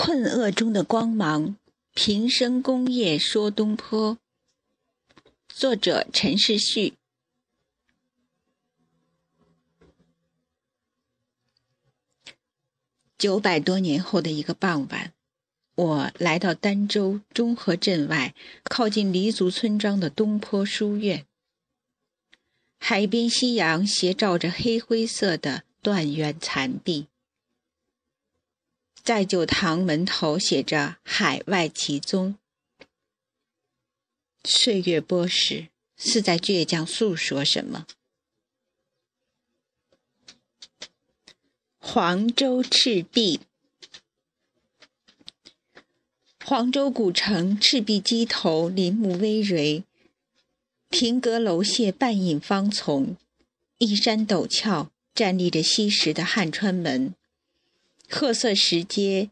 困厄中的光芒，平生功业说东坡。作者陈世旭。九百多年后的一个傍晚，我来到儋州中和镇外靠近黎族村庄的东坡书院。海边夕阳斜照着黑灰色的断垣残壁，在酒堂门头写着“海外奇踪”。岁月波逝，似在倔强诉说什么。黄州赤壁，黄州古城赤壁矶头，林木葳蕤。亭阁楼榭半隐芳丛，依山陡峭站立着西石的汉川门，褐色石阶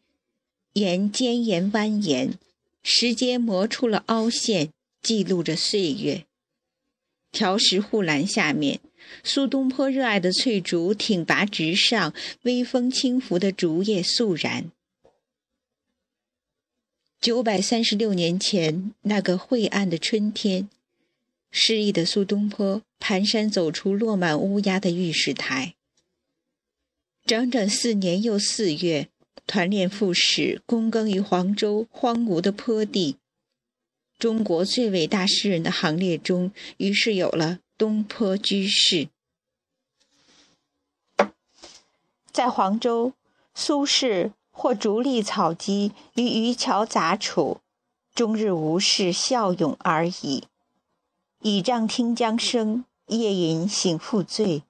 沿尖岩蜿蜒，石阶磨出了凹陷，记录着岁月。条石护栏下面，苏东坡热爱的翠竹挺拔直上，微风轻拂的竹叶肃然。九百三十六年前那个晦暗的春天。失意的苏东坡蹒跚走出落满乌鸦的御史台，整整四年又四月，团练副使，躬耕于黄州荒芜的坡地。中国最伟大诗人的行列中，于是有了东坡居士。在黄州，苏轼或逐笠草鸡于渔樵杂处，终日无事，笑咏而已。倚杖听江声，夜饮醒复醉；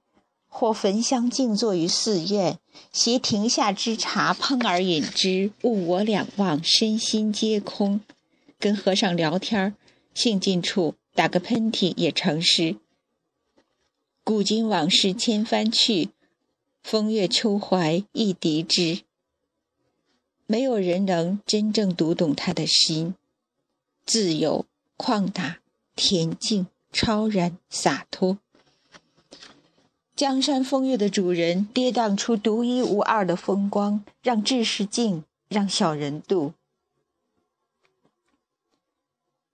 或焚香静坐于寺院，携庭下之茶烹而饮之，物我两忘，身心皆空。跟和尚聊天兴尽处打个喷嚏也成诗。古今往事千帆去，风月秋怀一笛之。没有人能真正读懂他的心，自由旷达。恬静、超然、洒脱。江山风月的主人，跌宕出独一无二的风光，让志士静，让小人度。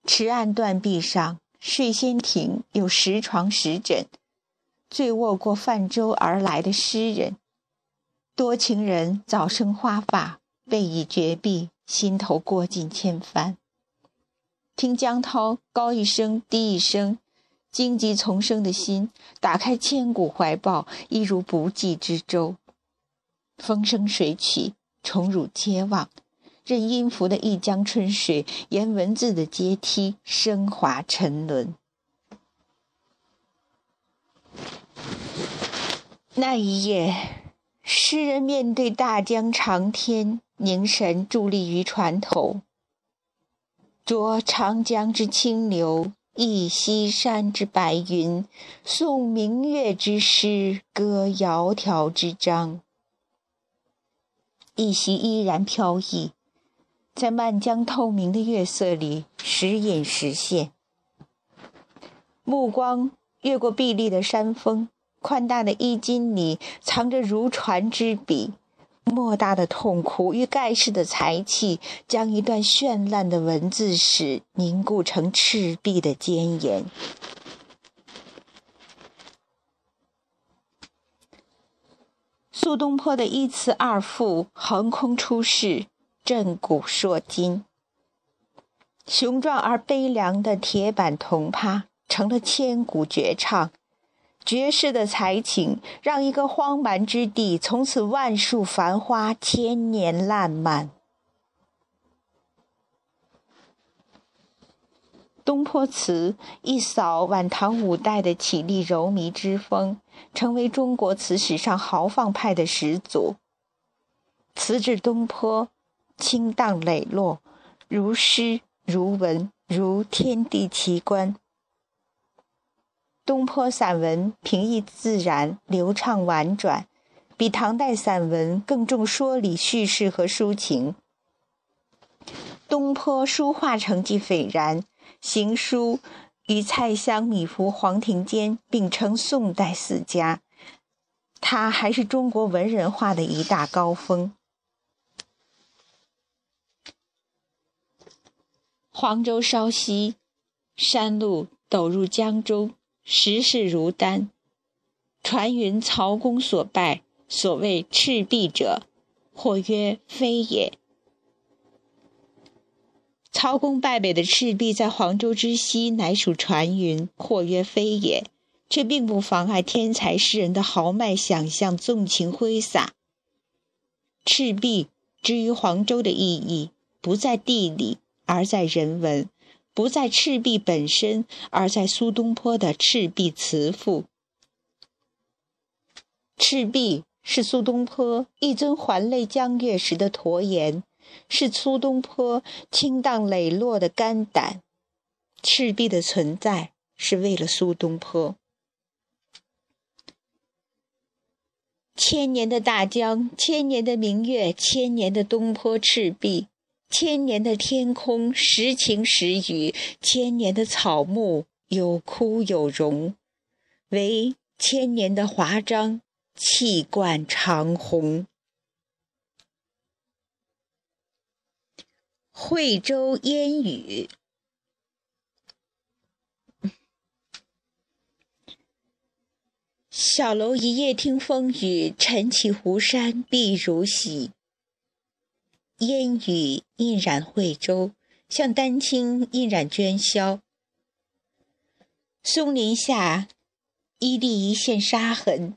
池岸断壁上，睡仙亭有十床十枕，醉卧过泛舟而来的诗人。多情人早生花发，背倚绝壁，心头过尽千帆。听江涛高一声低一声，荆棘丛生的心，打开千古怀抱，一如不济之舟。风生水起，宠辱皆忘，任音符的一江春水，沿文字的阶梯升华沉沦。那一夜，诗人面对大江长天，凝神伫立于船头。着长江之清流，忆西山之白云，诵明月之诗，歌窈窕之章。一袭依然飘逸，在漫江透明的月色里时隐时现。目光越过碧绿的山峰，宽大的衣襟里藏着如船之笔。莫大的痛苦与盖世的才气，将一段绚烂的文字史凝固成赤壁的坚岩。苏东坡的一词二赋横空出世，震古烁今。雄壮而悲凉的铁板铜葩，成了千古绝唱。绝世的才情，让一个荒蛮之地从此万树繁花，千年烂漫。东坡词一扫晚唐五代的绮丽柔靡之风，成为中国词史上豪放派的始祖。词至东坡，清荡磊落，如诗如文如天地奇观。东坡散文平易自然、流畅婉转，比唐代散文更重说理、叙事和抒情。东坡书画成绩斐然，行书与蔡襄、米芾、黄庭坚并称宋代四家。他还是中国文人画的一大高峰。黄州稍息，山路陡入江中，时势如丹。传云曹公所败，所谓赤壁者，或曰非也。曹公败北的赤壁，在黄州之西，乃属传云，或曰非也。却并不妨碍天才诗人的豪迈想象、纵情挥洒。赤壁之于黄州的意义，不在地理，而在人文；不在赤壁本身，而在苏东坡的《赤壁词赋》。赤壁是苏东坡一尊环泪江月时的驼颜，是苏东坡清荡磊落的肝胆。赤壁的存在是为了苏东坡。千年的大江，千年的明月，千年的东坡赤壁，千年的天空时晴时雨，千年的草木有枯有荣，唯千年的华章气贯长虹。惠州烟雨。小楼一夜听风雨，晨起湖山碧如洗。烟雨映染惠州，像丹青映染喧嚣。松林下，一地一线沙痕，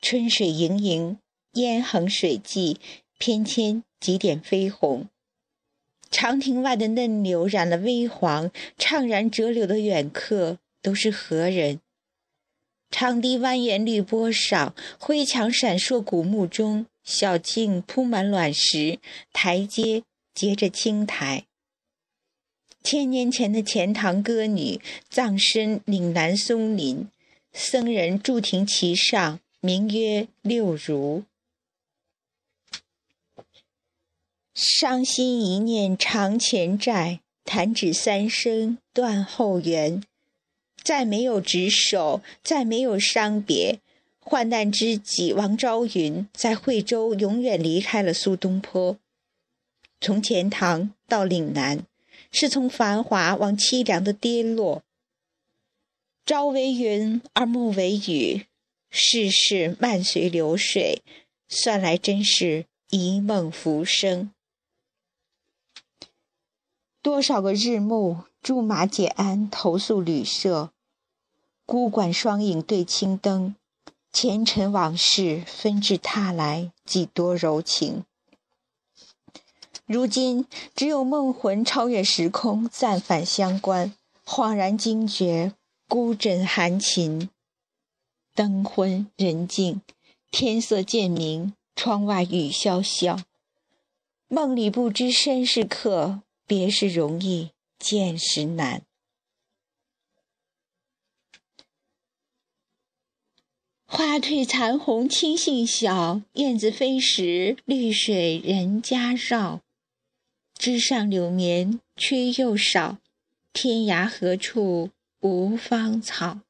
春水盈盈，烟横水际，翩跹几点飞红。长亭外的嫩柳染了微黄，怅然折柳的远客都是何人？长堤蜿蜒绿波上，灰墙闪烁古木中，小径铺满卵石，台阶结着青苔。千年前的钱塘歌女葬身岭南松林，僧人筑亭其上，名曰六如。伤心一念偿前债，弹指三生断后缘。再没有执手，再没有伤别。患难知己王昭云在惠州永远离开了苏东坡。从钱塘到岭南，是从繁华往凄凉的跌落。朝为云而暮为雨，世事漫随流水，算来真是一梦浮生。多少个日暮，驻马解鞍，投宿旅社。孤馆双影对青灯，前尘往事纷至沓来，几多柔情。如今只有梦魂超越时空，暂返乡关，恍然惊觉孤枕寒琴。灯昏人静，天色渐明，窗外雨潇潇。梦里不知身是客，别时容易见时难。花褪残红青杏小，燕子飞时绿水人家绕。枝上柳绵吹又少，天涯何处无芳草？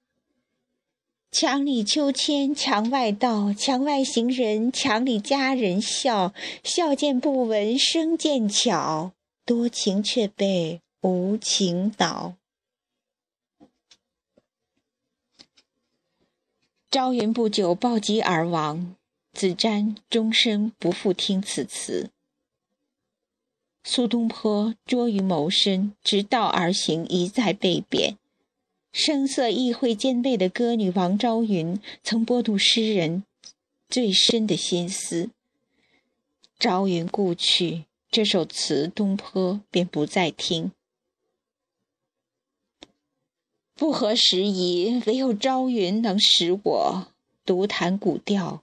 墙里秋千墙外道，墙外行人墙里佳人笑。笑渐不闻声渐悄，多情却被无情恼。朝云不久暴疾而亡，子瞻终身不复听此词。苏东坡拙于谋生，直道而行，一再被贬。声色意会兼备的歌女王昭云，曾拨读诗人最深的心思。朝云故去，这首词东坡便不再听。不合时宜，唯有朝云能使我独弹古调，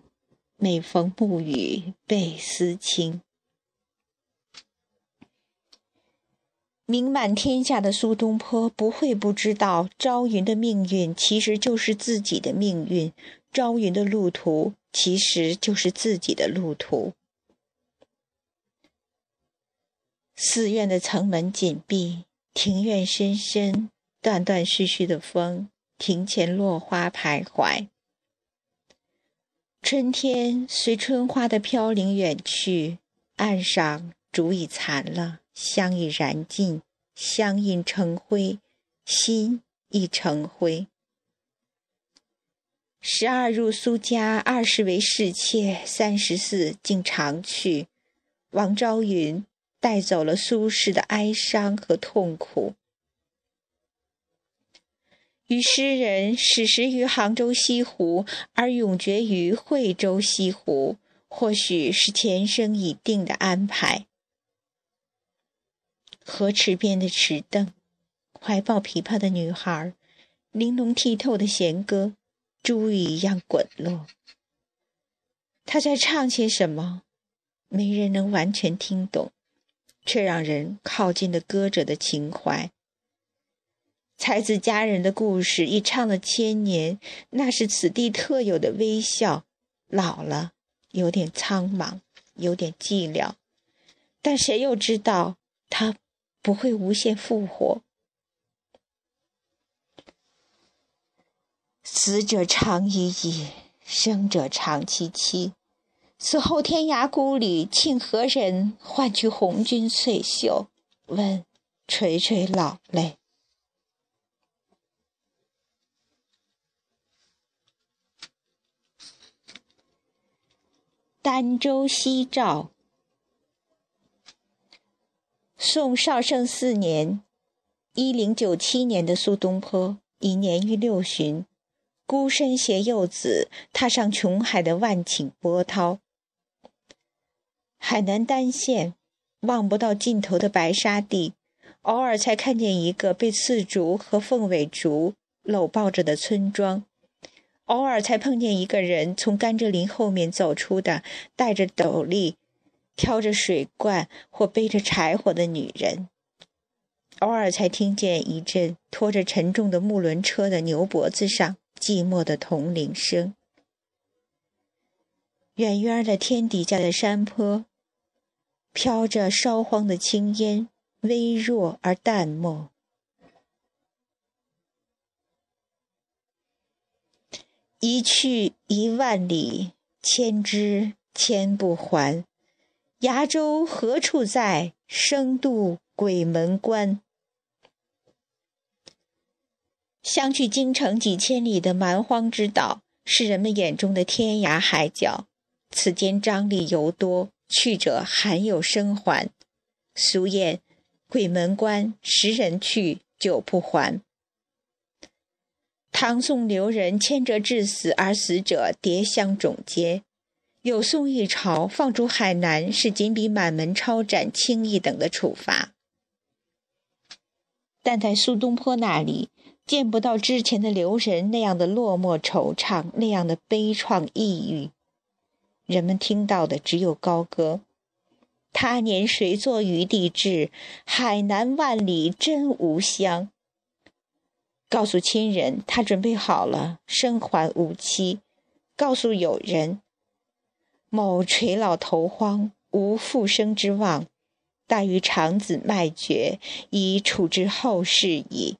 每逢暮雨倍思亲。名满天下的苏东坡不会不知道，朝云的命运其实就是自己的命运，朝云的路途其实就是自己的路途。寺院的层门紧闭，庭院深深。断断续续的风，庭前落花徘徊。春天随春花的飘零远去，岸上烛已残了，香已燃尽，香印成灰，心亦成灰。十二入苏家，二十为侍妾，三十四竟长去。王昭云带走了苏轼的哀伤和痛苦。与诗人始时于杭州西湖，而永绝于惠州西湖，或许是前生已定的安排。河池边的池凳，怀抱琵琶的女孩，玲珑剔透的弦歌。珠一样滚落。他在唱些什么？没人能完全听懂，却让人靠近了歌者的情怀。才子佳人的故事已唱了千年，那是此地特有的微笑。老了，有点苍茫，有点寂寥，但谁又知道他不会无限复活？死者长已矣，生者长戚戚。此后天涯孤旅，庆何人换取红军翠袖？问，垂垂老泪。儋州西照。宋绍圣四年（一零九七年）的苏东坡，已年逾六旬。孤身携幼子，踏上琼海的万顷波涛。海南儋县望不到尽头的白沙地，偶尔才看见一个被刺竹和凤尾竹搂抱着的村庄，偶尔才碰见一个人从甘蔗林后面走出的，戴着斗笠、挑着水罐或背着柴火的女人，偶尔才听见一阵拖着沉重的木轮车的牛脖子上。寂寞的铜铃声，远远的天底下的山坡，飘着烧荒的青烟，微弱而淡漠。一去一万里，千之千不还。崖州何处在？生渡鬼门关。相距京城几千里的蛮荒之岛，是人们眼中的天涯海角。此间张力尤多，去者罕有生还。俗谚：“鬼门关，十人去，九不还。”唐宋留人牵折致死，而死者叠相踵接。有宋一朝放逐海南，是仅比满门抄斩轻一等的处罚。但在苏东坡那里。见不到之前的留人那样的落寞惆怅，那样的悲怆抑郁。人们听到的只有高歌：“他年谁作余地志？海南万里真无乡。”告诉亲人他准备好了生还无期；告诉友人某垂老头荒，无复生之望，大于长子脉绝，已处之后世矣。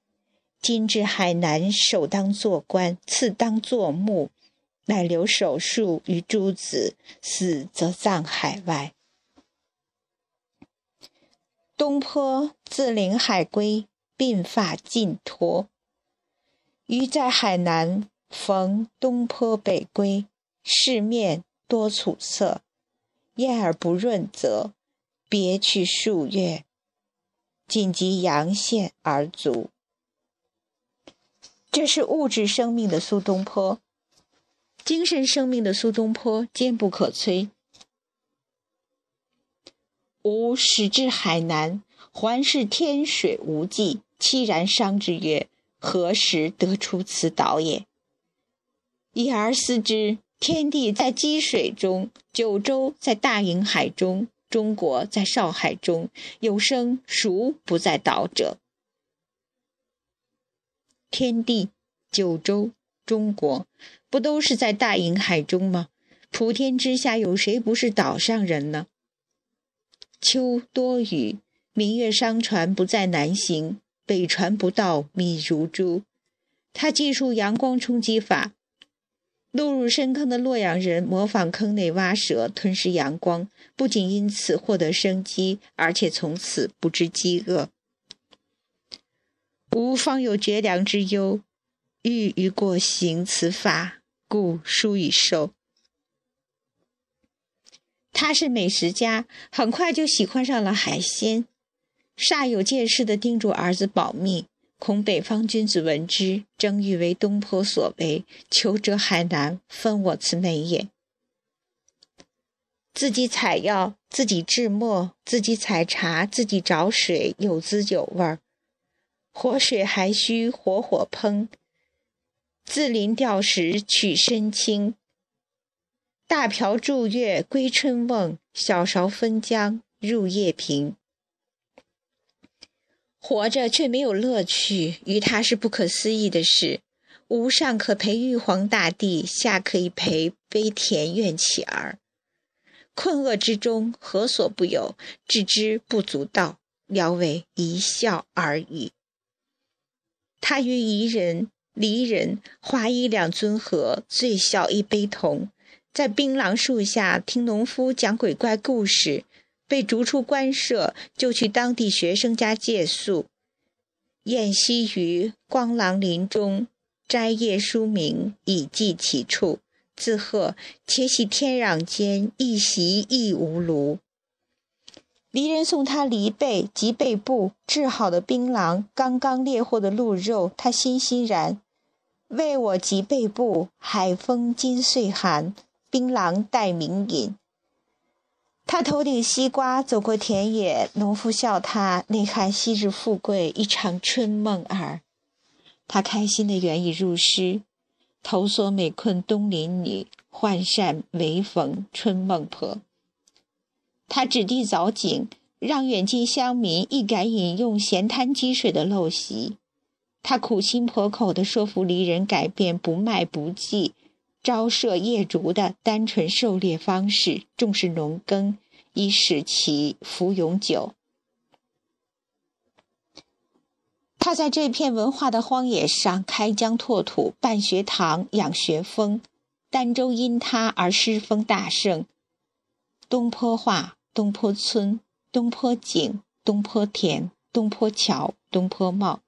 今至海南，首当做官，次当做墓，乃留手术于诸子，死则葬海外。东坡自临海归，鬓发尽脱。余在海南逢东坡北归，世面多楚色，艳而不润泽，别去数月，仅及阳羡而卒。这是物质生命的苏东坡，精神生命的苏东坡坚不可摧。吾始至海南，环视天水无际，凄然伤之曰：“何时得出此岛也？”已而思之，天地在积水中，九州在大瀛海中，中国在少海中，有生孰不在岛者？天地、九州、中国，不都是在大瀛海中吗？普天之下，有谁不是岛上人呢？秋多雨，明月商船不再南行，北船不到，米如珠。他记述阳光冲击法，落入深坑的洛阳人模仿坑内蛙蛇吞噬阳光，不仅因此获得生机，而且从此不知饥饿。吾方有绝粮之忧，欲于过行此法，故书以授。他是美食家，很快就喜欢上了海鲜，煞有介事地叮嘱儿子保密。恐北方君子闻之，争欲为东坡所为，求折海南，分我此美也。自己采药，自己制墨，自己采茶，自己找水，有滋有味儿。活水还需活火烹，自临钓时取参清。大瓢祝月归春梦，小勺分江入夜平。活着却没有乐趣，于他是不可思议的事。吾上可陪玉皇大帝，下可以陪悲田院乞儿。困厄之中，何所不有？置之不足道，聊为一笑而已。他与夷人、离人、华夷两尊和，最小一悲同，在槟榔树下听农夫讲鬼怪故事。被逐出官舍，就去当地学生家借宿，宴息于光廊林中，摘叶书名，以记其处。自贺且喜天壤间，一席亦无庐。离人送他离背及背部制好的槟榔，刚刚猎获的鹿肉，他欣欣然。为我及背部，海风今岁寒，槟榔待明饮。他头顶西瓜，走过田野，农夫笑他内含昔日富贵，一场春梦耳。他开心的原已入诗：头缩美困东邻女，换扇唯逢春梦婆。他指地凿井，让远近乡民一改饮用咸滩积水的陋习。他苦心婆口地说服离人改变不卖不祭。朝射夜逐的单纯狩猎方式，重视农耕，以使其福永久。他在这片文化的荒野上开疆拓土，办学堂、养学风。儋州因他而诗风大盛。东坡话、东坡村、东坡井、东坡田、东坡桥、东坡帽。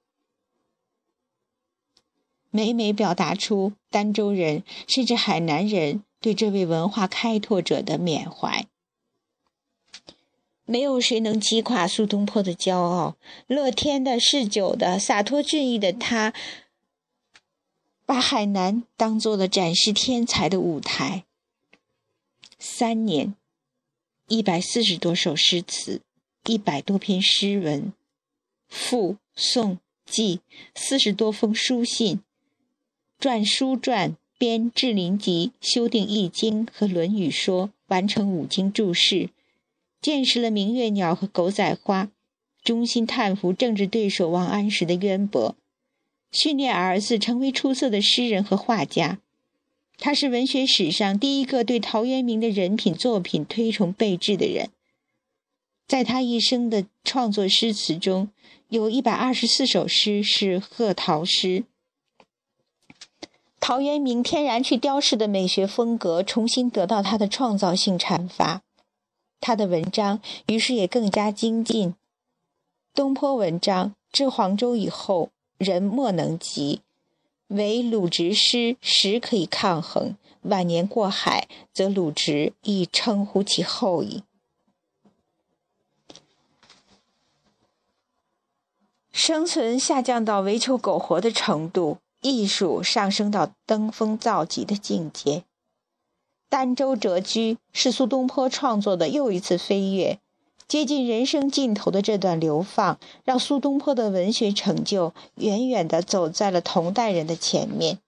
每每表达出儋州人甚至海南人对这位文化开拓者的缅怀。没有谁能击垮苏东坡的骄傲。乐天的、嗜酒的、洒脱俊逸的他，把海南当做了展示天才的舞台。三年，一百四十多首诗词，一百多篇诗文，赋、颂、记，四十多封书信。撰书传，编《志林集》，修订《易经》和《论语说》，完成五经注释，见识了明月鸟和狗仔花，衷心叹服政治对手王安石的渊博，训练儿子成为出色的诗人和画家。他是文学史上第一个对陶渊明的人品作品推崇备至的人。在他一生的创作诗词中，有一百二十四首诗是贺陶诗。陶渊明天然去雕饰的美学风格，重新得到他的创造性阐发，他的文章于是也更加精进。东坡文章至黄州以后，人莫能及，唯鲁直诗实可以抗衡。晚年过海，则鲁直亦称呼其后矣。生存下降到唯求苟活的程度。艺术上升到登峰造极的境界，儋州谪居是苏东坡创作的又一次飞跃。接近人生尽头的这段流放，让苏东坡的文学成就远远地走在了同代人的前面。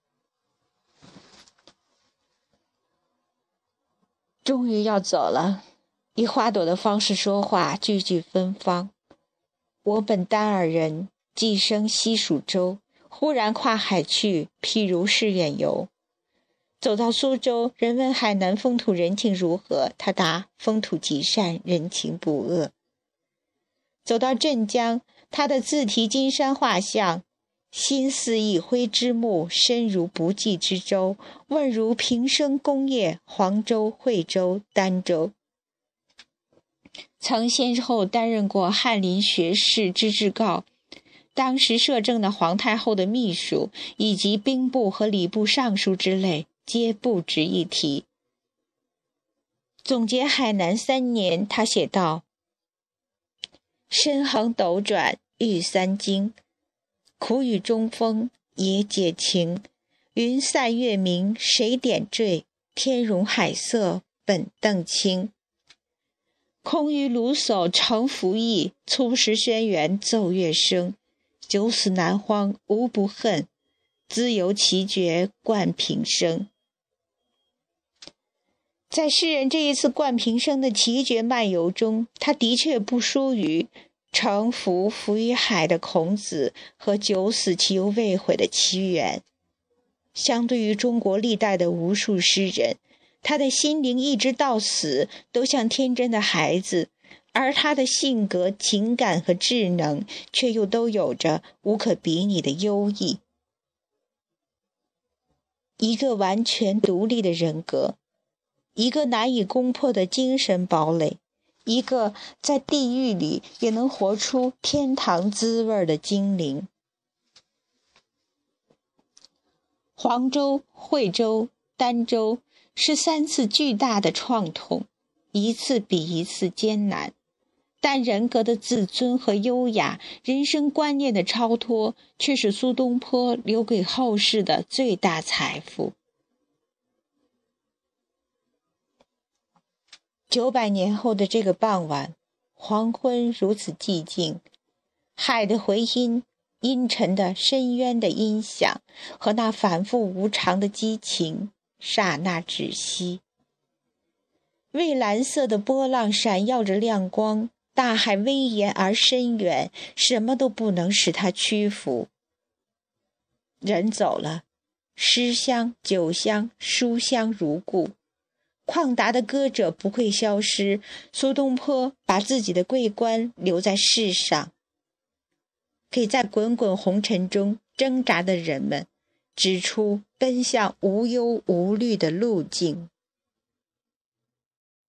终于要走了，以花朵的方式说话，句句芬芳。我本丹耳人，寄生西蜀州。忽然跨海去，譬如是远游。走到苏州，人问海南风土人情如何，他答：风土极善，人情不恶。走到镇江，他的自题金山画像，心似一挥之木，身如不济之舟，问如平生功业，黄州、惠州、儋州。曾先后担任过翰林学士之至诰。当时摄政的皇太后的秘书以及兵部和礼部尚书之类，皆不值一提。总结海南三年，他写道：“身横斗转遇三经，苦雨中风也解情。云散月明谁点缀？天容海色本澄清。空余卢叟成服役，粗石轩辕奏乐声。九死南荒无不恨，自由奇绝冠平生。”在诗人这一次冠平生的奇绝漫游中，他的确不输于乘浮浮于海的孔子和九死其犹未悔的屈原。相对于中国历代的无数诗人，他的心灵一直到死都像天真的孩子，而他的性格、情感和智能却又都有着无可比拟的优异。一个完全独立的人格。一个难以攻破的精神堡垒，一个在地狱里也能活出天堂滋味的精灵。黄州、惠州、儋州是三次巨大的创痛，一次比一次艰难，但人格的自尊和优雅，人生观念的超脱，却是苏东坡留给后世的最大财富。九百年后的这个傍晚，黄昏如此寂静，海的回音、阴沉的深渊的音响和那反复无常的激情，刹那止息。蔚蓝色的波浪闪耀着亮光，大海威严而深远，什么都不能使它屈服。人走了，诗香、酒香、书香如故。旷达的歌者不会消失。苏东坡把自己的桂冠留在世上，给在滚滚红尘中挣扎的人们指出奔向无忧无虑的路径。